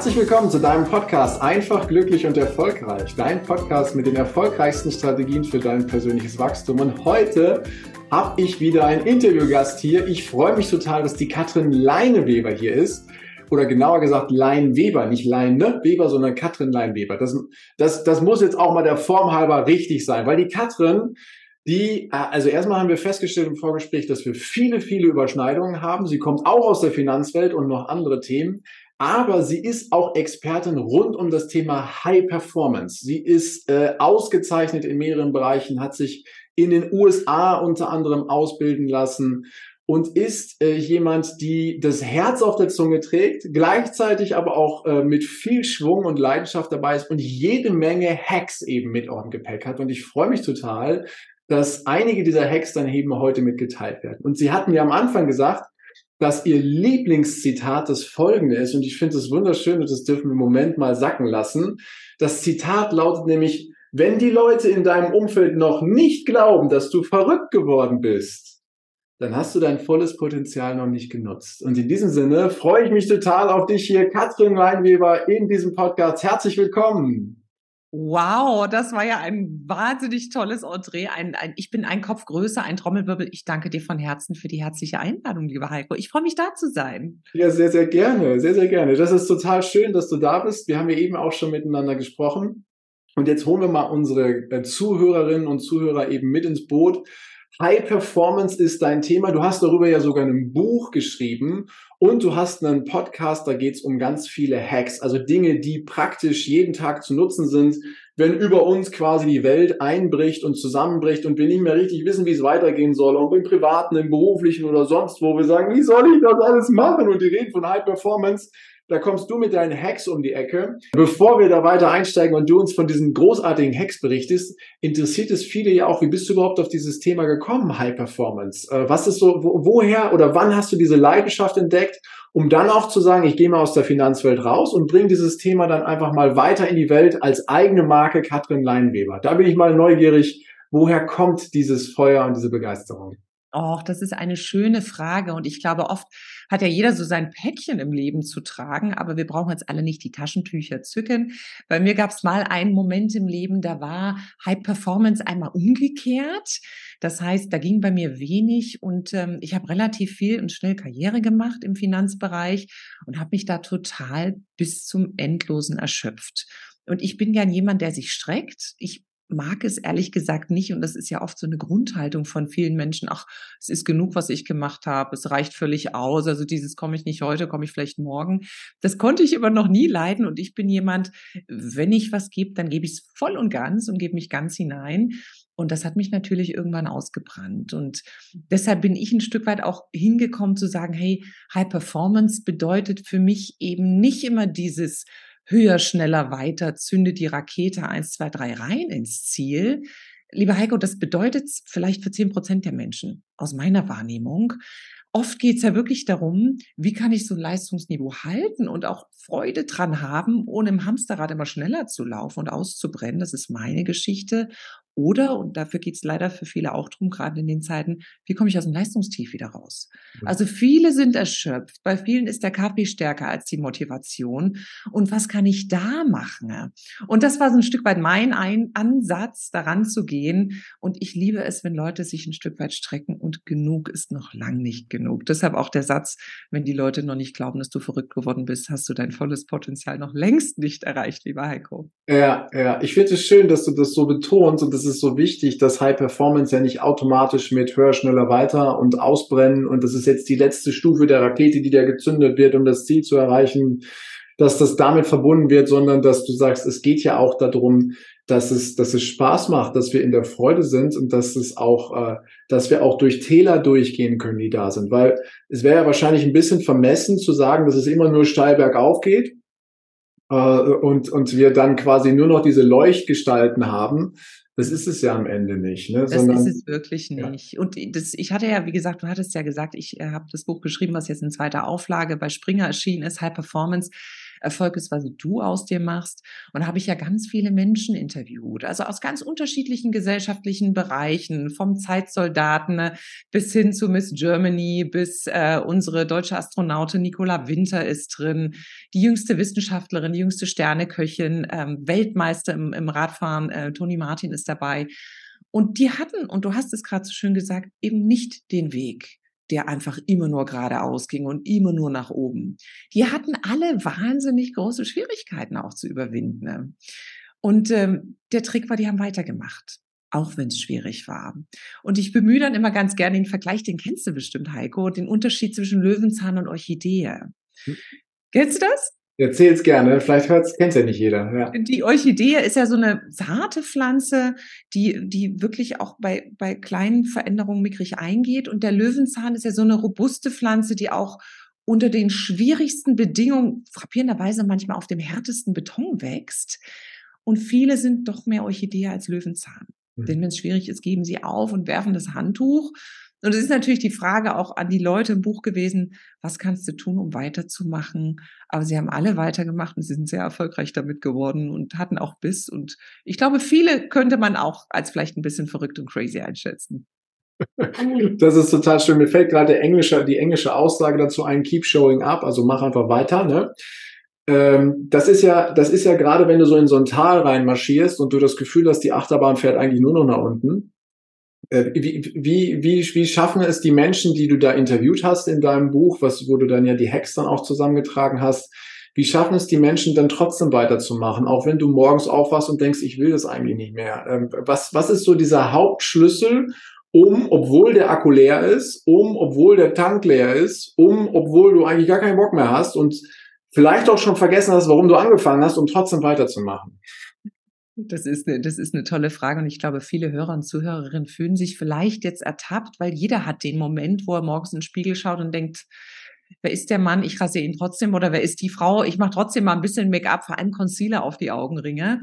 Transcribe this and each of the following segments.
Herzlich willkommen zu deinem Podcast Einfach, glücklich und erfolgreich. Dein Podcast mit den erfolgreichsten Strategien für dein persönliches Wachstum. Und heute habe ich wieder einen Interviewgast hier. Ich freue mich total, dass die Katrin Leineweber hier ist. Oder genauer gesagt Leinweber, nicht Leine Weber, sondern Katrin Leinweber. Das, das, das muss jetzt auch mal der Form halber richtig sein, weil die Katrin die, äh, also erstmal haben wir festgestellt im Vorgespräch, dass wir viele, viele Überschneidungen haben. Sie kommt auch aus der Finanzwelt und noch andere Themen. Aber sie ist auch Expertin rund um das Thema High Performance. Sie ist äh, ausgezeichnet in mehreren Bereichen, hat sich in den USA unter anderem ausbilden lassen und ist äh, jemand, die das Herz auf der Zunge trägt, gleichzeitig aber auch äh, mit viel Schwung und Leidenschaft dabei ist und jede Menge Hacks eben mit auf dem Gepäck hat. Und ich freue mich total, dass einige dieser Hacks dann eben heute mitgeteilt werden. Und sie hatten ja am Anfang gesagt, dass ihr Lieblingszitat das folgende ist. Und ich finde es wunderschön und das dürfen wir im Moment mal sacken lassen. Das Zitat lautet nämlich, wenn die Leute in deinem Umfeld noch nicht glauben, dass du verrückt geworden bist, dann hast du dein volles Potenzial noch nicht genutzt. Und in diesem Sinne freue ich mich total auf dich hier, Katrin Leinweber, in diesem Podcast. Herzlich willkommen. Wow, das war ja ein wahnsinnig tolles Entree. Ein, ein, ich bin ein Kopf größer, ein Trommelwirbel. Ich danke dir von Herzen für die herzliche Einladung, lieber Heiko. Ich freue mich, da zu sein. Ja, sehr, sehr gerne. Sehr, sehr gerne. Das ist total schön, dass du da bist. Wir haben ja eben auch schon miteinander gesprochen. Und jetzt holen wir mal unsere äh, Zuhörerinnen und Zuhörer eben mit ins Boot. High Performance ist dein Thema. Du hast darüber ja sogar ein Buch geschrieben und du hast einen Podcast, da geht es um ganz viele Hacks, also Dinge, die praktisch jeden Tag zu nutzen sind, wenn über uns quasi die Welt einbricht und zusammenbricht und wir nicht mehr richtig wissen, wie es weitergehen soll, ob im privaten, im beruflichen oder sonst wo wir sagen, wie soll ich das alles machen? Und die reden von High Performance. Da kommst du mit deinen Hacks um die Ecke. Bevor wir da weiter einsteigen und du uns von diesen großartigen Hacks berichtest, interessiert es viele ja auch, wie bist du überhaupt auf dieses Thema gekommen, High Performance? Äh, was ist so, woher oder wann hast du diese Leidenschaft entdeckt, um dann auch zu sagen, ich gehe mal aus der Finanzwelt raus und bringe dieses Thema dann einfach mal weiter in die Welt als eigene Marke Katrin Leinweber. Da bin ich mal neugierig, woher kommt dieses Feuer und diese Begeisterung? Och, das ist eine schöne Frage. Und ich glaube, oft hat ja jeder so sein Päckchen im Leben zu tragen, aber wir brauchen jetzt alle nicht die Taschentücher zücken. Bei mir gab es mal einen Moment im Leben, da war High Performance einmal umgekehrt. Das heißt, da ging bei mir wenig und ähm, ich habe relativ viel und schnell Karriere gemacht im Finanzbereich und habe mich da total bis zum Endlosen erschöpft. Und ich bin gern jemand, der sich streckt. Ich mag es ehrlich gesagt nicht. Und das ist ja oft so eine Grundhaltung von vielen Menschen. Ach, es ist genug, was ich gemacht habe. Es reicht völlig aus. Also dieses komme ich nicht heute, komme ich vielleicht morgen. Das konnte ich aber noch nie leiden. Und ich bin jemand, wenn ich was gebe, dann gebe ich es voll und ganz und gebe mich ganz hinein. Und das hat mich natürlich irgendwann ausgebrannt. Und deshalb bin ich ein Stück weit auch hingekommen zu sagen, hey, High Performance bedeutet für mich eben nicht immer dieses höher, schneller, weiter, zündet die Rakete 1, 2, 3 rein ins Ziel. Lieber Heiko, das bedeutet vielleicht für 10 Prozent der Menschen aus meiner Wahrnehmung. Oft geht es ja wirklich darum, wie kann ich so ein Leistungsniveau halten und auch Freude dran haben, ohne im Hamsterrad immer schneller zu laufen und auszubrennen. Das ist meine Geschichte. Oder, und dafür geht es leider für viele auch drum, gerade in den Zeiten, wie komme ich aus dem Leistungstief wieder raus? Also viele sind erschöpft. Bei vielen ist der Kaffee stärker als die Motivation. Und was kann ich da machen? Und das war so ein Stück weit mein ein Ansatz, daran zu gehen. Und ich liebe es, wenn Leute sich ein Stück weit strecken und genug ist noch lang nicht genug. Deshalb auch der Satz, wenn die Leute noch nicht glauben, dass du verrückt geworden bist, hast du dein volles Potenzial noch längst nicht erreicht, lieber Heiko. Ja, ja. Ich finde es schön, dass du das so betonst und das ist so wichtig, dass High Performance ja nicht automatisch mit höher, schneller, weiter und ausbrennen und das ist jetzt die letzte Stufe der Rakete, die da gezündet wird, um das Ziel zu erreichen, dass das damit verbunden wird, sondern dass du sagst, es geht ja auch darum, dass es, dass es Spaß macht, dass wir in der Freude sind und dass es auch, äh, dass wir auch durch Täler durchgehen können, die da sind. Weil es wäre ja wahrscheinlich ein bisschen vermessen zu sagen, dass es immer nur steil bergauf geht äh, und, und wir dann quasi nur noch diese Leuchtgestalten haben. Das ist es ja am Ende nicht. Ne? Das Sondern, ist es wirklich nicht. Ja. Und das, ich hatte ja, wie gesagt, du hattest ja gesagt, ich äh, habe das Buch geschrieben, was jetzt in zweiter Auflage bei Springer erschienen ist, High Performance. Erfolg ist, was du aus dir machst. Und da habe ich ja ganz viele Menschen interviewt, also aus ganz unterschiedlichen gesellschaftlichen Bereichen, vom Zeitsoldaten ne, bis hin zu Miss Germany, bis äh, unsere deutsche Astronautin Nicola Winter ist drin, die jüngste Wissenschaftlerin, die jüngste Sterneköchin, ähm, Weltmeister im, im Radfahren, äh, Toni Martin ist dabei. Und die hatten, und du hast es gerade so schön gesagt, eben nicht den Weg, der einfach immer nur geradeaus ging und immer nur nach oben. Die hatten alle wahnsinnig große Schwierigkeiten auch zu überwinden. Ne? Und ähm, der Trick war, die haben weitergemacht auch wenn es schwierig war. Und ich bemühe dann immer ganz gerne den Vergleich, den kennst du bestimmt, Heiko, den Unterschied zwischen Löwenzahn und Orchidee. Hm. Kennst du das? Erzähl's gerne, vielleicht kennt ja nicht jeder. Ja. Die Orchidee ist ja so eine zarte Pflanze, die, die wirklich auch bei, bei kleinen Veränderungen mickrig eingeht. Und der Löwenzahn ist ja so eine robuste Pflanze, die auch unter den schwierigsten Bedingungen frappierenderweise manchmal auf dem härtesten Beton wächst. Und viele sind doch mehr Orchidee als Löwenzahn. Denn wenn es schwierig ist, geben sie auf und werfen das Handtuch. Und es ist natürlich die Frage auch an die Leute im Buch gewesen, was kannst du tun, um weiterzumachen? Aber sie haben alle weitergemacht und sie sind sehr erfolgreich damit geworden und hatten auch Biss. Und ich glaube, viele könnte man auch als vielleicht ein bisschen verrückt und crazy einschätzen. Das ist total schön. Mir fällt gerade englische, die englische Aussage dazu ein, keep showing up, also mach einfach weiter. Ne? Ähm, das ist ja, das ist ja gerade, wenn du so in so ein Tal reinmarschierst und du das Gefühl hast, die Achterbahn fährt eigentlich nur noch nach unten wie, wie, wie, wie schaffen es die Menschen, die du da interviewt hast in deinem Buch, was, wo du dann ja die Hacks dann auch zusammengetragen hast, wie schaffen es die Menschen dann trotzdem weiterzumachen, auch wenn du morgens aufwachst und denkst, ich will das eigentlich nicht mehr? Ähm, was, was ist so dieser Hauptschlüssel, um, obwohl der Akku leer ist, um, obwohl der Tank leer ist, um, obwohl du eigentlich gar keinen Bock mehr hast und vielleicht auch schon vergessen hast, warum du angefangen hast, um trotzdem weiterzumachen? Das ist, eine, das ist eine tolle Frage und ich glaube, viele Hörer und Zuhörerinnen fühlen sich vielleicht jetzt ertappt, weil jeder hat den Moment, wo er morgens in den Spiegel schaut und denkt, wer ist der Mann? Ich rasiere ihn trotzdem oder wer ist die Frau? Ich mache trotzdem mal ein bisschen Make-up, vor allem Concealer auf die Augenringe.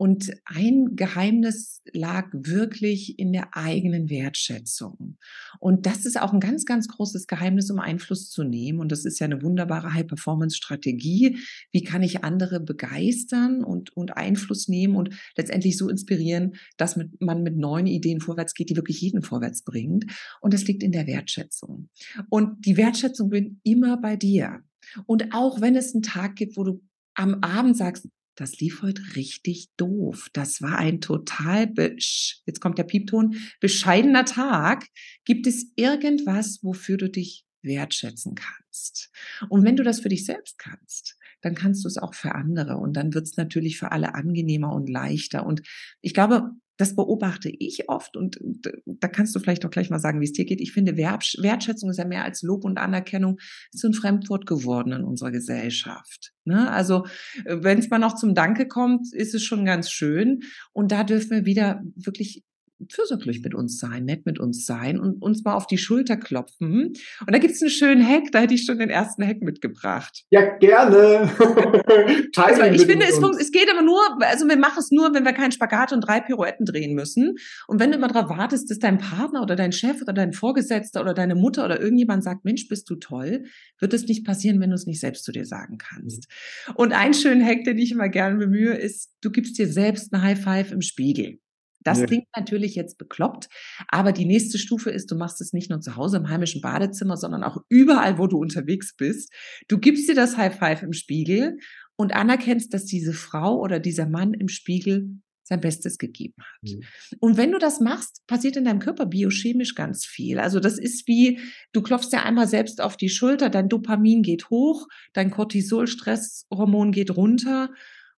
Und ein Geheimnis lag wirklich in der eigenen Wertschätzung. Und das ist auch ein ganz, ganz großes Geheimnis, um Einfluss zu nehmen. Und das ist ja eine wunderbare High-Performance-Strategie. Wie kann ich andere begeistern und, und Einfluss nehmen und letztendlich so inspirieren, dass mit, man mit neuen Ideen vorwärts geht, die wirklich jeden vorwärts bringt. Und das liegt in der Wertschätzung. Und die Wertschätzung bin immer bei dir. Und auch wenn es einen Tag gibt, wo du am Abend sagst, das lief heute richtig doof. Das war ein total, jetzt kommt der Piepton, bescheidener Tag. Gibt es irgendwas, wofür du dich wertschätzen kannst? Und wenn du das für dich selbst kannst, dann kannst du es auch für andere und dann wird es natürlich für alle angenehmer und leichter. Und ich glaube, das beobachte ich oft und da kannst du vielleicht auch gleich mal sagen, wie es dir geht. Ich finde, Wertschätzung ist ja mehr als Lob und Anerkennung, ist so ein Fremdwort geworden in unserer Gesellschaft. Ne? Also äh, wenn es mal noch zum Danke kommt, ist es schon ganz schön. Und da dürfen wir wieder wirklich fürsorglich mit uns sein, nett mit uns sein und uns mal auf die Schulter klopfen. Und da gibt es einen schönen Hack, da hätte ich schon den ersten Hack mitgebracht. Ja, gerne. also ich finde, es, es, geht aber nur, also wir machen es nur, wenn wir keinen Spagat und drei Pirouetten drehen müssen. Und wenn du immer darauf wartest, dass dein Partner oder dein Chef oder dein Vorgesetzter oder deine Mutter oder irgendjemand sagt, Mensch, bist du toll, wird es nicht passieren, wenn du es nicht selbst zu dir sagen kannst. Mhm. Und ein schöner Hack, den ich immer gerne bemühe, ist, du gibst dir selbst eine High Five im Spiegel. Das ja. klingt natürlich jetzt bekloppt, aber die nächste Stufe ist, du machst es nicht nur zu Hause im heimischen Badezimmer, sondern auch überall, wo du unterwegs bist. Du gibst dir das High Five im Spiegel und anerkennst, dass diese Frau oder dieser Mann im Spiegel sein Bestes gegeben hat. Mhm. Und wenn du das machst, passiert in deinem Körper biochemisch ganz viel. Also das ist wie, du klopfst ja einmal selbst auf die Schulter, dein Dopamin geht hoch, dein Cortisol-Stresshormon geht runter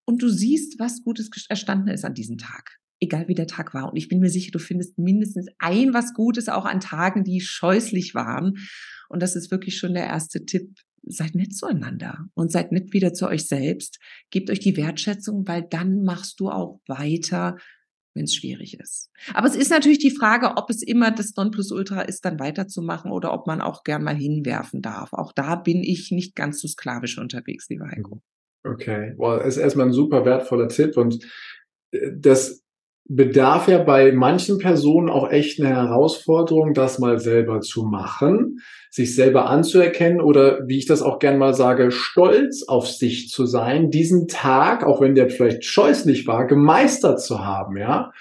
und du siehst, was Gutes erstanden ist an diesem Tag egal wie der Tag war. Und ich bin mir sicher, du findest mindestens ein was Gutes auch an Tagen, die scheußlich waren. Und das ist wirklich schon der erste Tipp. Seid nett zueinander und seid nett wieder zu euch selbst. Gebt euch die Wertschätzung, weil dann machst du auch weiter, wenn es schwierig ist. Aber es ist natürlich die Frage, ob es immer das Nonplusultra ist, dann weiterzumachen oder ob man auch gern mal hinwerfen darf. Auch da bin ich nicht ganz so sklavisch unterwegs, lieber Heiko. Okay, well, ist erstmal ein super wertvoller Tipp und äh, das bedarf ja bei manchen Personen auch echt eine Herausforderung, das mal selber zu machen, sich selber anzuerkennen oder wie ich das auch gern mal sage, stolz auf sich zu sein, diesen Tag, auch wenn der vielleicht scheußlich war, gemeistert zu haben, ja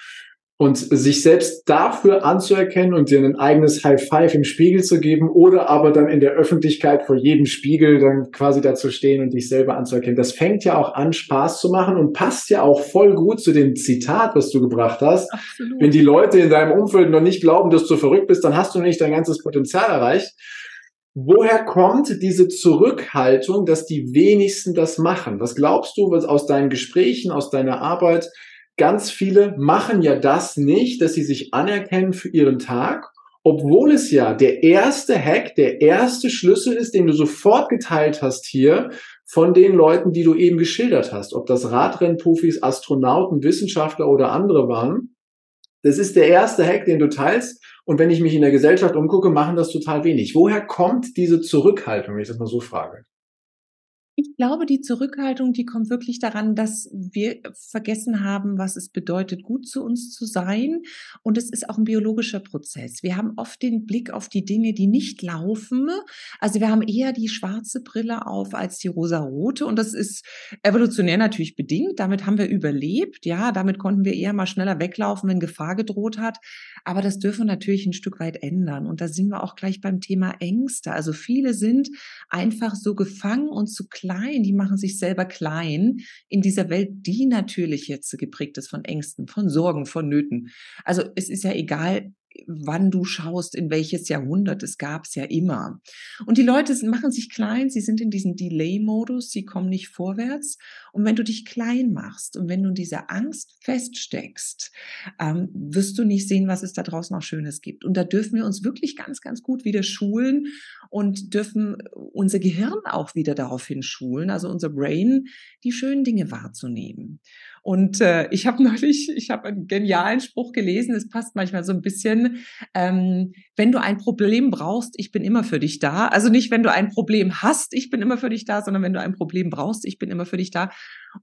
und sich selbst dafür anzuerkennen und dir ein eigenes High Five im Spiegel zu geben oder aber dann in der Öffentlichkeit vor jedem Spiegel dann quasi dazu stehen und dich selber anzuerkennen. Das fängt ja auch an, Spaß zu machen und passt ja auch voll gut zu dem Zitat, was du gebracht hast. Absolut. Wenn die Leute in deinem Umfeld noch nicht glauben, dass du verrückt bist, dann hast du nicht dein ganzes Potenzial erreicht. Woher kommt diese Zurückhaltung, dass die wenigsten das machen? Was glaubst du, was aus deinen Gesprächen, aus deiner Arbeit, ganz viele machen ja das nicht, dass sie sich anerkennen für ihren Tag, obwohl es ja der erste Hack, der erste Schlüssel ist, den du sofort geteilt hast hier von den Leuten, die du eben geschildert hast, ob das Radrennprofis, Astronauten, Wissenschaftler oder andere waren. Das ist der erste Hack, den du teilst. Und wenn ich mich in der Gesellschaft umgucke, machen das total wenig. Woher kommt diese Zurückhaltung, wenn ich das mal so frage? Ich glaube, die Zurückhaltung, die kommt wirklich daran, dass wir vergessen haben, was es bedeutet, gut zu uns zu sein. Und es ist auch ein biologischer Prozess. Wir haben oft den Blick auf die Dinge, die nicht laufen. Also wir haben eher die schwarze Brille auf als die rosa-rote. Und das ist evolutionär natürlich bedingt. Damit haben wir überlebt. Ja, damit konnten wir eher mal schneller weglaufen, wenn Gefahr gedroht hat. Aber das dürfen wir natürlich ein Stück weit ändern. Und da sind wir auch gleich beim Thema Ängste. Also viele sind einfach so gefangen und zu klein, die machen sich selber klein in dieser Welt, die natürlich jetzt geprägt ist von Ängsten, von Sorgen, von Nöten. Also es ist ja egal, wann du schaust, in welches Jahrhundert, es gab es ja immer. Und die Leute machen sich klein, sie sind in diesem Delay-Modus, sie kommen nicht vorwärts. Und wenn du dich klein machst und wenn du in dieser Angst feststeckst, ähm, wirst du nicht sehen, was es da draußen noch Schönes gibt. Und da dürfen wir uns wirklich ganz, ganz gut wieder schulen und dürfen unser Gehirn auch wieder daraufhin schulen, also unser Brain, die schönen Dinge wahrzunehmen. Und äh, ich habe neulich, ich habe einen genialen Spruch gelesen, es passt manchmal so ein bisschen, ähm, wenn du ein Problem brauchst, ich bin immer für dich da. Also nicht, wenn du ein Problem hast, ich bin immer für dich da, sondern wenn du ein Problem brauchst, ich bin immer für dich da.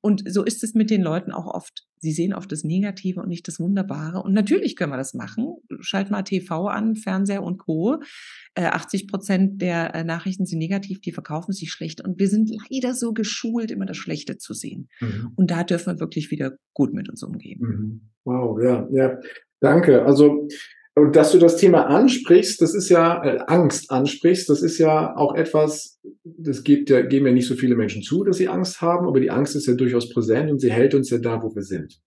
Und so ist es mit den Leuten auch oft. Sie sehen oft das Negative und nicht das Wunderbare. Und natürlich können wir das machen. Schalt mal TV an, Fernseher und Co. Äh, 80 Prozent der äh, Nachrichten sind negativ, die verkaufen sich schlecht. Und wir sind leider so geschult, immer das Schlechte zu sehen. Mhm. Und da dürfen wir wirklich wieder gut mit uns umgehen. Mhm. Wow, ja, ja. Danke. Also und dass du das Thema ansprichst, das ist ja äh, Angst ansprichst, das ist ja auch etwas, das gibt ja, geben ja nicht so viele Menschen zu, dass sie Angst haben, aber die Angst ist ja durchaus präsent und sie hält uns ja da, wo wir sind.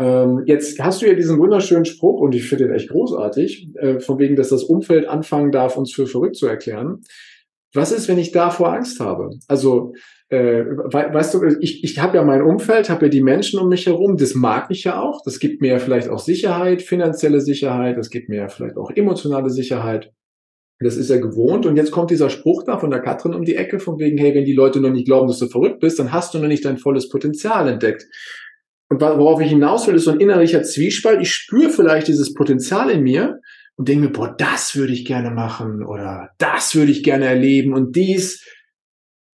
Ähm, jetzt hast du ja diesen wunderschönen Spruch und ich finde den echt großartig, äh, von wegen, dass das Umfeld anfangen darf, uns für verrückt zu erklären. Was ist, wenn ich davor Angst habe? Also äh, weißt du, ich, ich habe ja mein Umfeld, habe ja die Menschen um mich herum, das mag ich ja auch, das gibt mir vielleicht auch Sicherheit, finanzielle Sicherheit, das gibt mir vielleicht auch emotionale Sicherheit. Das ist ja gewohnt. Und jetzt kommt dieser Spruch da von der Katrin um die Ecke, von wegen, hey, wenn die Leute noch nicht glauben, dass du verrückt bist, dann hast du noch nicht dein volles Potenzial entdeckt. Und worauf ich hinaus will, ist so ein innerlicher Zwiespalt. Ich spüre vielleicht dieses Potenzial in mir und denke mir, boah, das würde ich gerne machen oder das würde ich gerne erleben und dies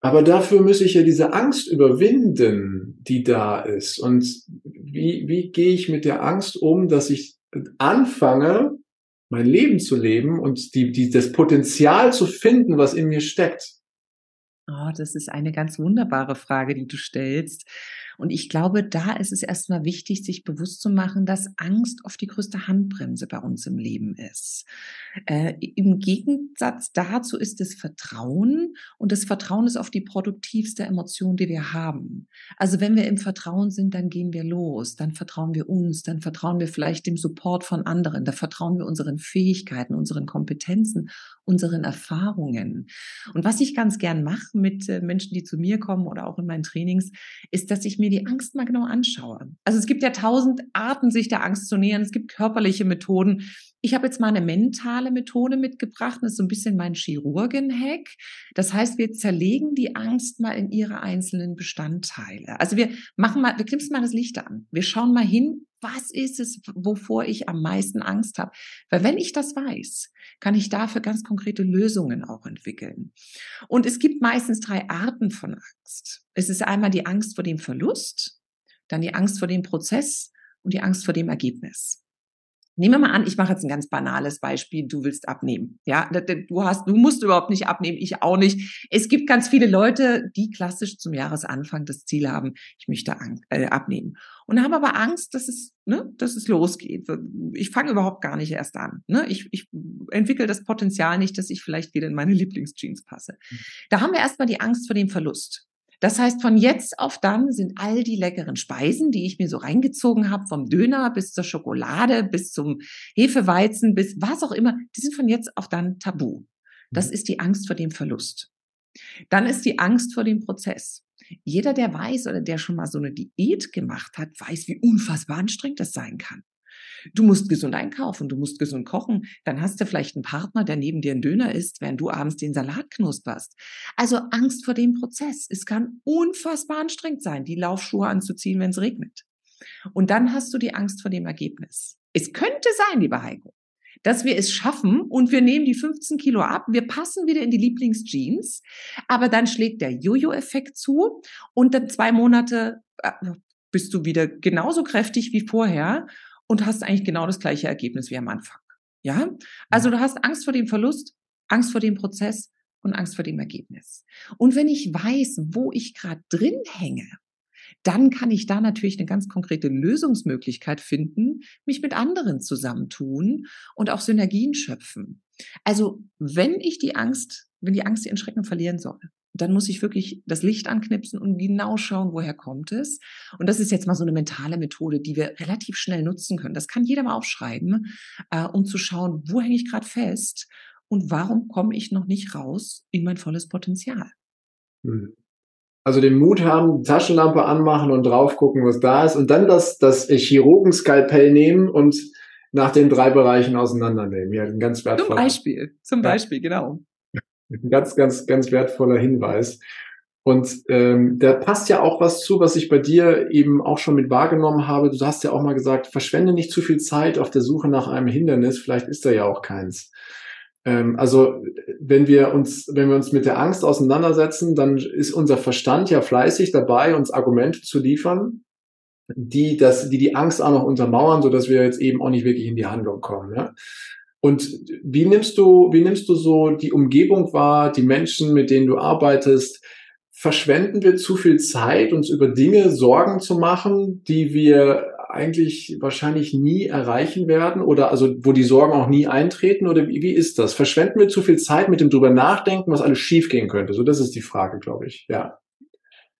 aber dafür muss ich ja diese Angst überwinden, die da ist. Und wie, wie gehe ich mit der Angst um, dass ich anfange, mein Leben zu leben und die, die, das Potenzial zu finden, was in mir steckt? Oh, das ist eine ganz wunderbare Frage, die du stellst. Und ich glaube, da ist es erstmal wichtig, sich bewusst zu machen, dass Angst oft die größte Handbremse bei uns im Leben ist. Äh, Im Gegensatz dazu ist es Vertrauen und das Vertrauen ist oft die produktivste Emotion, die wir haben. Also wenn wir im Vertrauen sind, dann gehen wir los, dann vertrauen wir uns, dann vertrauen wir vielleicht dem Support von anderen, da vertrauen wir unseren Fähigkeiten, unseren Kompetenzen, unseren Erfahrungen. Und was ich ganz gern mache mit äh, Menschen, die zu mir kommen oder auch in meinen Trainings, ist, dass ich mir die Angst mal genau anschaue. Also es gibt ja tausend Arten, sich der Angst zu nähern. Es gibt körperliche Methoden. Ich habe jetzt mal eine mentale Methode mitgebracht. Das ist so ein bisschen mein Chirurgen-Hack. Das heißt, wir zerlegen die Angst mal in ihre einzelnen Bestandteile. Also wir machen mal, wir knipsen mal das Licht an. Wir schauen mal hin, was ist es, wovor ich am meisten Angst habe? Weil wenn ich das weiß, kann ich dafür ganz konkrete Lösungen auch entwickeln. Und es gibt meistens drei Arten von Angst. Es ist einmal die Angst vor dem Verlust, dann die Angst vor dem Prozess und die Angst vor dem Ergebnis. Nehmen wir mal an, ich mache jetzt ein ganz banales Beispiel. Du willst abnehmen. Ja, du hast, du musst überhaupt nicht abnehmen. Ich auch nicht. Es gibt ganz viele Leute, die klassisch zum Jahresanfang das Ziel haben, ich möchte äh, abnehmen. Und haben aber Angst, dass es, ne, dass es losgeht. Ich fange überhaupt gar nicht erst an. Ne? Ich, ich entwickle das Potenzial nicht, dass ich vielleicht wieder in meine Lieblingsjeans passe. Mhm. Da haben wir erstmal die Angst vor dem Verlust. Das heißt, von jetzt auf dann sind all die leckeren Speisen, die ich mir so reingezogen habe, vom Döner bis zur Schokolade, bis zum Hefeweizen, bis was auch immer, die sind von jetzt auf dann tabu. Das mhm. ist die Angst vor dem Verlust. Dann ist die Angst vor dem Prozess. Jeder, der weiß oder der schon mal so eine Diät gemacht hat, weiß, wie unfassbar anstrengend das sein kann. Du musst gesund einkaufen, du musst gesund kochen. Dann hast du vielleicht einen Partner, der neben dir ein Döner isst, während du abends den Salat knusperst. Also Angst vor dem Prozess. Es kann unfassbar anstrengend sein, die Laufschuhe anzuziehen, wenn es regnet. Und dann hast du die Angst vor dem Ergebnis. Es könnte sein, lieber Heiko, dass wir es schaffen und wir nehmen die 15 Kilo ab, wir passen wieder in die Lieblingsjeans, aber dann schlägt der Jojo-Effekt zu und dann zwei Monate äh, bist du wieder genauso kräftig wie vorher und hast eigentlich genau das gleiche Ergebnis wie am Anfang. Ja? Also du hast Angst vor dem Verlust, Angst vor dem Prozess und Angst vor dem Ergebnis. Und wenn ich weiß, wo ich gerade drin hänge, dann kann ich da natürlich eine ganz konkrete Lösungsmöglichkeit finden, mich mit anderen zusammentun und auch Synergien schöpfen. Also wenn ich die Angst, wenn die Angst ihren Schrecken verlieren soll, dann muss ich wirklich das Licht anknipsen und genau schauen, woher kommt es. Und das ist jetzt mal so eine mentale Methode, die wir relativ schnell nutzen können. Das kann jeder mal aufschreiben, äh, um zu schauen, wo hänge ich gerade fest und warum komme ich noch nicht raus in mein volles Potenzial. Hm. Also den Mut haben, Taschenlampe anmachen und drauf gucken, was da ist und dann das, das Chirurgenskalpell nehmen und nach den drei Bereichen auseinandernehmen. Ja, ein ganz wertvoller. Zum Beispiel, zum Beispiel, ja. genau. Ein ganz, ganz, ganz wertvoller Hinweis. Und ähm, da passt ja auch was zu, was ich bei dir eben auch schon mit wahrgenommen habe. Du hast ja auch mal gesagt, verschwende nicht zu viel Zeit auf der Suche nach einem Hindernis. Vielleicht ist da ja auch keins. Ähm, also wenn wir uns, wenn wir uns mit der Angst auseinandersetzen, dann ist unser Verstand ja fleißig dabei, uns Argumente zu liefern, die das, die die Angst auch noch untermauern, so dass wir jetzt eben auch nicht wirklich in die Handlung kommen. Ja? Und wie nimmst du, wie nimmst du so die Umgebung wahr, die Menschen, mit denen du arbeitest? Verschwenden wir zu viel Zeit, uns über Dinge Sorgen zu machen, die wir eigentlich wahrscheinlich nie erreichen werden oder also wo die Sorgen auch nie eintreten oder wie, wie ist das? Verschwenden wir zu viel Zeit mit dem drüber nachdenken, was alles schiefgehen könnte? So, das ist die Frage, glaube ich. Ja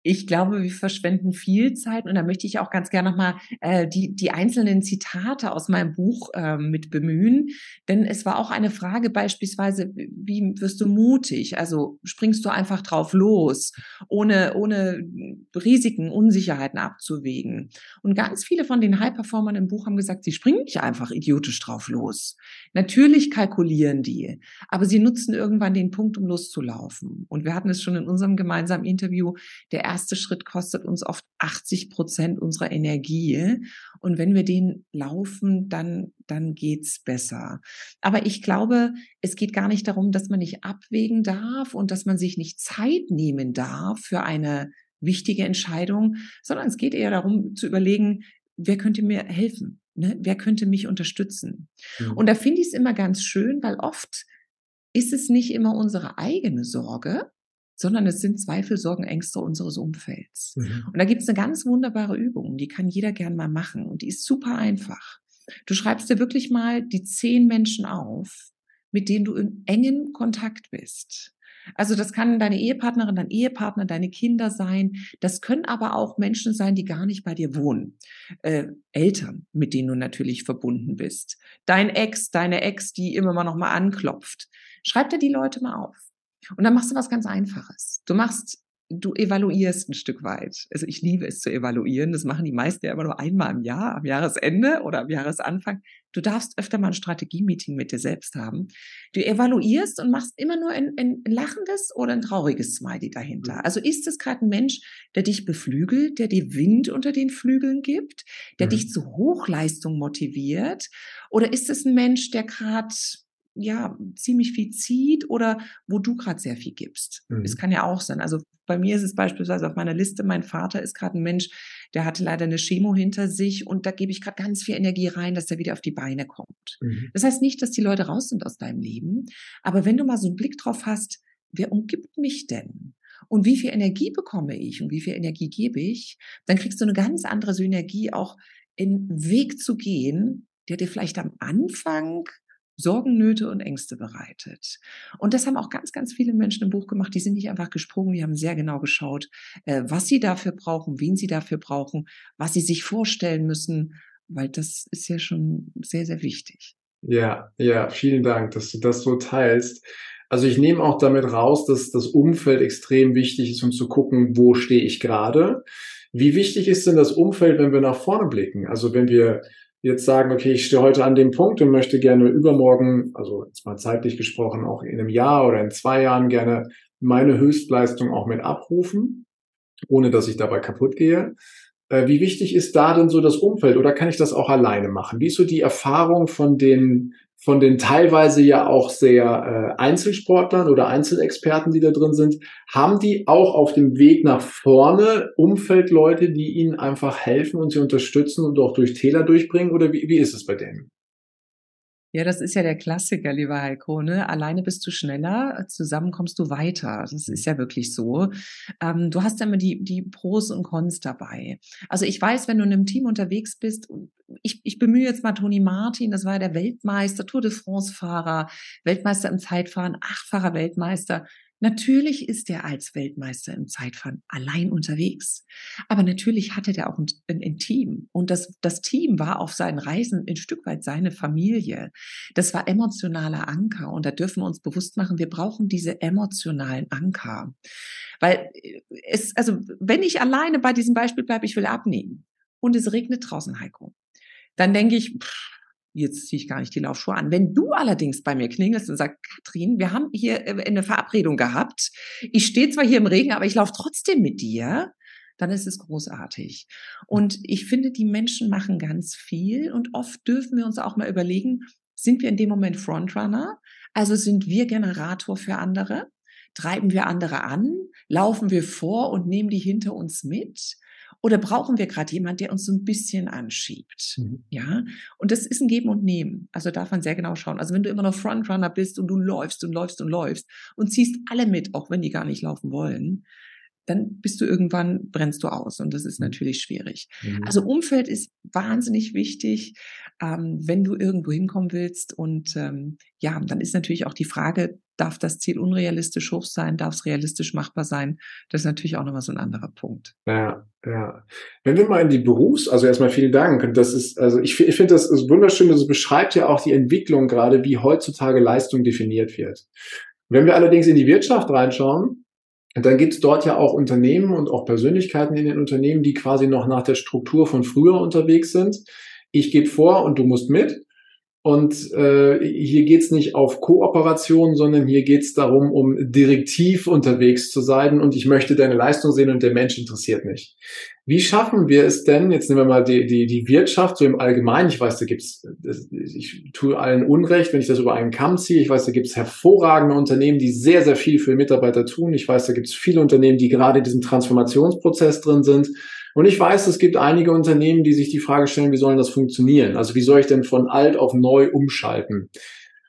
ich glaube, wir verschwenden viel Zeit und da möchte ich auch ganz gerne nochmal äh, die, die einzelnen Zitate aus meinem Buch äh, mit bemühen. Denn es war auch eine Frage beispielsweise, wie wirst du mutig? Also springst du einfach drauf los, ohne, ohne Risiken, Unsicherheiten abzuwägen. Und ganz viele von den High-Performern im Buch haben gesagt, sie springen nicht einfach idiotisch drauf los. Natürlich kalkulieren die, aber sie nutzen irgendwann den Punkt, um loszulaufen. Und wir hatten es schon in unserem gemeinsamen Interview, der erste Schritt kostet uns oft 80 Prozent unserer Energie. Und wenn wir den laufen, dann, dann geht's besser. Aber ich glaube, es geht gar nicht darum, dass man nicht abwägen darf und dass man sich nicht Zeit nehmen darf für eine wichtige Entscheidung, sondern es geht eher darum zu überlegen, wer könnte mir helfen? Ne? Wer könnte mich unterstützen? Mhm. Und da finde ich es immer ganz schön, weil oft ist es nicht immer unsere eigene Sorge, sondern es sind Zweifel, Sorgen, Ängste unseres Umfelds. Mhm. Und da gibt es eine ganz wunderbare Übung, die kann jeder gern mal machen und die ist super einfach. Du schreibst dir wirklich mal die zehn Menschen auf, mit denen du in engem Kontakt bist. Also das kann deine Ehepartnerin, dein Ehepartner, deine Kinder sein. Das können aber auch Menschen sein, die gar nicht bei dir wohnen. Äh, Eltern, mit denen du natürlich verbunden bist. Dein Ex, deine Ex, die immer mal noch mal anklopft. Schreib dir die Leute mal auf. Und dann machst du was ganz Einfaches. Du machst, du evaluierst ein Stück weit. Also ich liebe es zu evaluieren. Das machen die meisten ja immer nur einmal im Jahr, am Jahresende oder am Jahresanfang. Du darfst öfter mal ein Strategie-Meeting mit dir selbst haben. Du evaluierst und machst immer nur ein, ein lachendes oder ein trauriges Smiley dahinter. Also ist es gerade ein Mensch, der dich beflügelt, der dir Wind unter den Flügeln gibt, der mhm. dich zu Hochleistung motiviert? Oder ist es ein Mensch, der gerade ja ziemlich viel zieht oder wo du gerade sehr viel gibst. Mhm. Es kann ja auch sein. Also bei mir ist es beispielsweise auf meiner Liste, mein Vater ist gerade ein Mensch, der hatte leider eine Chemo hinter sich und da gebe ich gerade ganz viel Energie rein, dass er wieder auf die Beine kommt. Mhm. Das heißt nicht, dass die Leute raus sind aus deinem Leben, aber wenn du mal so einen Blick drauf hast, wer umgibt mich denn? Und wie viel Energie bekomme ich und wie viel Energie gebe ich, dann kriegst du eine ganz andere Synergie auch in Weg zu gehen, der dir vielleicht am Anfang Sorgen, Nöte und Ängste bereitet. Und das haben auch ganz, ganz viele Menschen im Buch gemacht. Die sind nicht einfach gesprungen, die haben sehr genau geschaut, äh, was sie dafür brauchen, wen sie dafür brauchen, was sie sich vorstellen müssen, weil das ist ja schon sehr, sehr wichtig. Ja, ja, vielen Dank, dass du das so teilst. Also ich nehme auch damit raus, dass das Umfeld extrem wichtig ist, um zu gucken, wo stehe ich gerade. Wie wichtig ist denn das Umfeld, wenn wir nach vorne blicken? Also wenn wir jetzt sagen, okay, ich stehe heute an dem Punkt und möchte gerne übermorgen, also jetzt mal zeitlich gesprochen, auch in einem Jahr oder in zwei Jahren gerne meine Höchstleistung auch mit abrufen, ohne dass ich dabei kaputt gehe. Äh, wie wichtig ist da denn so das Umfeld oder kann ich das auch alleine machen? Wie ist so die Erfahrung von den von den teilweise ja auch sehr äh, Einzelsportlern oder Einzelexperten, die da drin sind, haben die auch auf dem Weg nach vorne Umfeldleute, die ihnen einfach helfen und sie unterstützen und auch durch Täler durchbringen? Oder wie, wie ist es bei denen? Ja, das ist ja der Klassiker, lieber Heiko. Ne? Alleine bist du schneller, zusammen kommst du weiter. Das ist ja wirklich so. Ähm, du hast ja immer die, die Pros und Cons dabei. Also ich weiß, wenn du in einem Team unterwegs bist, ich, ich bemühe jetzt mal Toni Martin, das war der Weltmeister, Tour de France-Fahrer, Weltmeister im Zeitfahren, achtfacher Weltmeister. Natürlich ist er als Weltmeister im Zeitfahren allein unterwegs. Aber natürlich hatte er auch ein, ein, Team. Und das, das Team war auf seinen Reisen ein Stück weit seine Familie. Das war emotionaler Anker. Und da dürfen wir uns bewusst machen, wir brauchen diese emotionalen Anker. Weil äh, es, also, wenn ich alleine bei diesem Beispiel bleibe, ich will abnehmen und es regnet draußen, Heiko, dann denke ich, pff, jetzt ziehe ich gar nicht die Laufschuhe an. Wenn du allerdings bei mir klingelst und sagst, Katrin, wir haben hier äh, eine Verabredung gehabt, ich stehe zwar hier im Regen, aber ich laufe trotzdem mit dir, dann ist es großartig. Und ich finde, die Menschen machen ganz viel und oft dürfen wir uns auch mal überlegen, sind wir in dem Moment Frontrunner? Also sind wir Generator für andere? Treiben wir andere an? Laufen wir vor und nehmen die hinter uns mit? Oder brauchen wir gerade jemand, der uns so ein bisschen anschiebt? Mhm. Ja. Und das ist ein Geben und Nehmen. Also darf man sehr genau schauen. Also wenn du immer noch Frontrunner bist und du läufst und läufst und läufst und ziehst alle mit, auch wenn die gar nicht laufen wollen, dann bist du irgendwann, brennst du aus und das ist mhm. natürlich schwierig. Mhm. Also Umfeld ist wahnsinnig wichtig, ähm, wenn du irgendwo hinkommen willst und ähm, ja, dann ist natürlich auch die Frage, darf das Ziel unrealistisch hoch sein, darf es realistisch machbar sein? Das ist natürlich auch nochmal so ein anderer Punkt. Ja, ja. Wenn wir mal in die Berufs-, also erstmal vielen Dank. Das ist, also ich, ich finde das ist wunderschön, das beschreibt ja auch die Entwicklung gerade, wie heutzutage Leistung definiert wird. Wenn wir allerdings in die Wirtschaft reinschauen, dann gibt es dort ja auch Unternehmen und auch Persönlichkeiten in den Unternehmen, die quasi noch nach der Struktur von früher unterwegs sind. Ich gebe vor und du musst mit. Und äh, hier geht's nicht auf Kooperation, sondern hier geht's darum, um direktiv unterwegs zu sein. Und ich möchte deine Leistung sehen und der Mensch interessiert mich. Wie schaffen wir es denn, jetzt nehmen wir mal die, die, die Wirtschaft so im Allgemeinen, ich weiß, da gibt's, ich tue allen Unrecht, wenn ich das über einen Kamm ziehe, ich weiß, da gibt's hervorragende Unternehmen, die sehr, sehr viel für Mitarbeiter tun, ich weiß, da gibt's viele Unternehmen, die gerade in diesem Transformationsprozess drin sind und ich weiß, es gibt einige Unternehmen, die sich die Frage stellen, wie soll das funktionieren? Also wie soll ich denn von alt auf neu umschalten?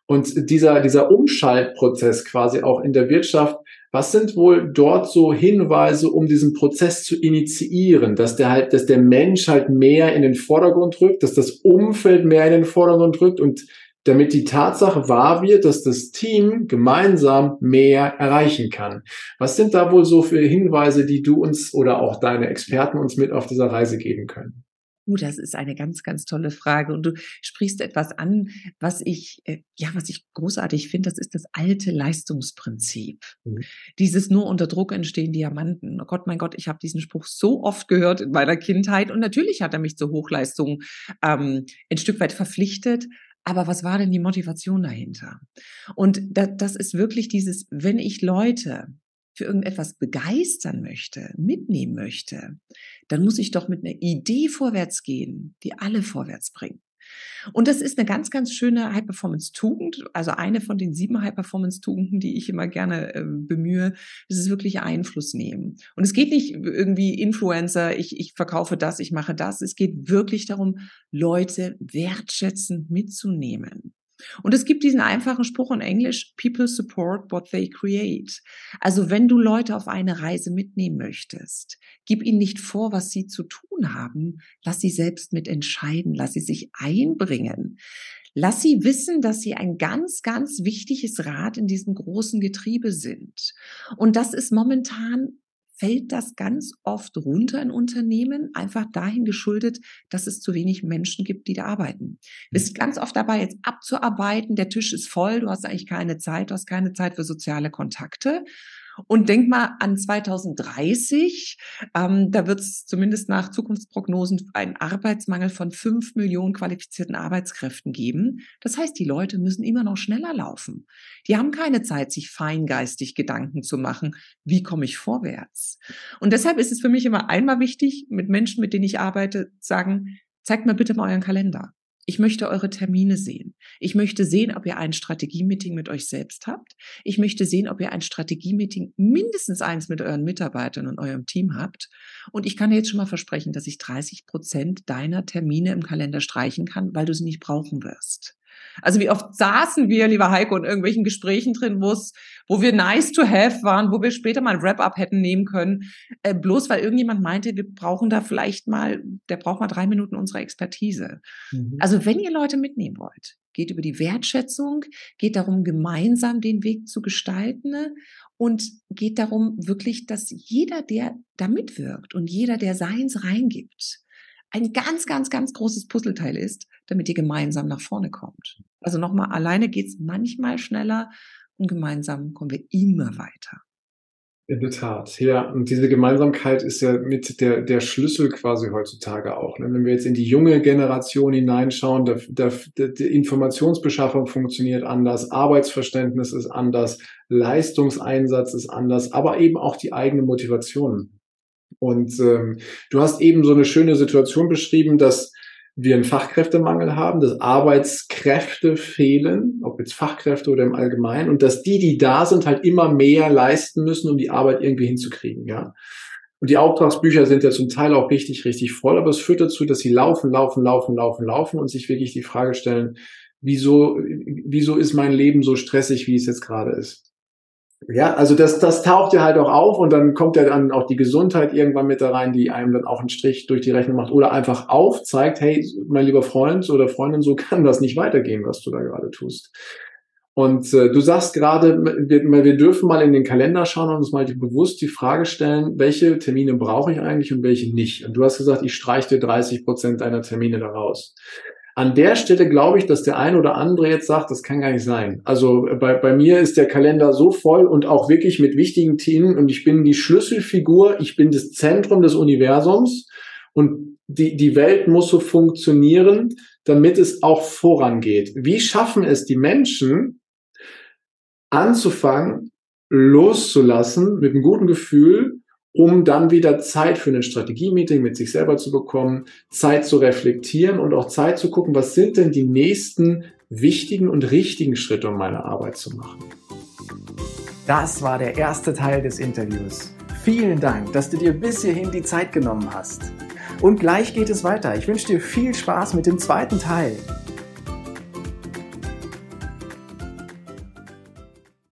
Und dieser, dieser Umschaltprozess quasi auch in der Wirtschaft, was sind wohl dort so Hinweise, um diesen Prozess zu initiieren, dass der halt, dass der Mensch halt mehr in den Vordergrund rückt, dass das Umfeld mehr in den Vordergrund rückt und damit die Tatsache wahr wird, dass das Team gemeinsam mehr erreichen kann. Was sind da wohl so für Hinweise, die du uns oder auch deine Experten uns mit auf dieser Reise geben können? Uh, das ist eine ganz, ganz tolle Frage. Und du sprichst etwas an, was ich, äh, ja, was ich großartig finde. Das ist das alte Leistungsprinzip. Mhm. Dieses nur unter Druck entstehen Diamanten. Oh Gott, mein Gott, ich habe diesen Spruch so oft gehört in meiner Kindheit. Und natürlich hat er mich zur Hochleistung ähm, ein Stück weit verpflichtet. Aber was war denn die Motivation dahinter? Und da, das ist wirklich dieses, wenn ich Leute für irgendetwas begeistern möchte, mitnehmen möchte, dann muss ich doch mit einer Idee vorwärts gehen, die alle vorwärts bringt. Und das ist eine ganz, ganz schöne High-Performance-Tugend. Also eine von den sieben High-Performance-Tugenden, die ich immer gerne äh, bemühe, das ist wirklich Einfluss nehmen. Und es geht nicht irgendwie Influencer, ich, ich verkaufe das, ich mache das. Es geht wirklich darum, Leute wertschätzend mitzunehmen. Und es gibt diesen einfachen Spruch in Englisch, People support what they create. Also wenn du Leute auf eine Reise mitnehmen möchtest, gib ihnen nicht vor, was sie zu tun haben. Lass sie selbst mitentscheiden. Lass sie sich einbringen. Lass sie wissen, dass sie ein ganz, ganz wichtiges Rad in diesem großen Getriebe sind. Und das ist momentan fällt das ganz oft runter in Unternehmen, einfach dahin geschuldet, dass es zu wenig Menschen gibt, die da arbeiten. Du bist mhm. ganz oft dabei, jetzt abzuarbeiten, der Tisch ist voll, du hast eigentlich keine Zeit, du hast keine Zeit für soziale Kontakte. Und denk mal an 2030. Ähm, da wird es zumindest nach Zukunftsprognosen einen Arbeitsmangel von fünf Millionen qualifizierten Arbeitskräften geben. Das heißt, die Leute müssen immer noch schneller laufen. Die haben keine Zeit, sich feingeistig Gedanken zu machen, wie komme ich vorwärts. Und deshalb ist es für mich immer einmal wichtig, mit Menschen, mit denen ich arbeite, sagen, zeigt mir bitte mal euren Kalender. Ich möchte eure Termine sehen. Ich möchte sehen, ob ihr ein Strategie-Meeting mit euch selbst habt. Ich möchte sehen, ob ihr ein Strategie-Meeting mindestens eins mit euren Mitarbeitern und eurem Team habt. Und ich kann jetzt schon mal versprechen, dass ich 30 Prozent deiner Termine im Kalender streichen kann, weil du sie nicht brauchen wirst. Also wie oft saßen wir, lieber Heiko, in irgendwelchen Gesprächen drin, wo es, wo wir nice to have waren, wo wir später mal ein Wrap-up hätten nehmen können, äh, bloß weil irgendjemand meinte, wir brauchen da vielleicht mal, der braucht mal drei Minuten unserer Expertise. Mhm. Also wenn ihr Leute mitnehmen wollt, geht über die Wertschätzung, geht darum, gemeinsam den Weg zu gestalten und geht darum wirklich, dass jeder, der da mitwirkt und jeder, der seins reingibt, ein ganz, ganz, ganz großes Puzzleteil ist, damit ihr gemeinsam nach vorne kommt. Also nochmal, alleine geht's manchmal schneller und gemeinsam kommen wir immer weiter. In der Tat, ja. Und diese Gemeinsamkeit ist ja mit der, der Schlüssel quasi heutzutage auch. Ne? Wenn wir jetzt in die junge Generation hineinschauen, der, der, die Informationsbeschaffung funktioniert anders, Arbeitsverständnis ist anders, Leistungseinsatz ist anders, aber eben auch die eigene Motivation. Und ähm, du hast eben so eine schöne Situation beschrieben, dass wir einen Fachkräftemangel haben, dass Arbeitskräfte fehlen, ob jetzt Fachkräfte oder im Allgemeinen, und dass die, die da sind, halt immer mehr leisten müssen, um die Arbeit irgendwie hinzukriegen, ja. Und die Auftragsbücher sind ja zum Teil auch richtig, richtig voll, aber es führt dazu, dass sie laufen, laufen, laufen, laufen, laufen und sich wirklich die Frage stellen, wieso, wieso ist mein Leben so stressig, wie es jetzt gerade ist? Ja, also das, das taucht ja halt auch auf und dann kommt ja dann auch die Gesundheit irgendwann mit da rein, die einem dann auch einen Strich durch die Rechnung macht oder einfach aufzeigt, hey, mein lieber Freund oder Freundin, so kann das nicht weitergehen, was du da gerade tust. Und äh, du sagst gerade, wir, wir dürfen mal in den Kalender schauen und uns mal bewusst die Frage stellen, welche Termine brauche ich eigentlich und welche nicht. Und du hast gesagt, ich streiche dir 30 Prozent deiner Termine daraus. An der Stelle glaube ich, dass der ein oder andere jetzt sagt, das kann gar nicht sein. Also äh, bei, bei mir ist der Kalender so voll und auch wirklich mit wichtigen Themen und ich bin die Schlüsselfigur, ich bin das Zentrum des Universums und die, die Welt muss so funktionieren, damit es auch vorangeht. Wie schaffen es die Menschen, anzufangen, loszulassen mit einem guten Gefühl um dann wieder Zeit für ein Strategie-Meeting mit sich selber zu bekommen, Zeit zu reflektieren und auch Zeit zu gucken, was sind denn die nächsten wichtigen und richtigen Schritte, um meine Arbeit zu machen. Das war der erste Teil des Interviews. Vielen Dank, dass du dir bis hierhin die Zeit genommen hast. Und gleich geht es weiter. Ich wünsche dir viel Spaß mit dem zweiten Teil.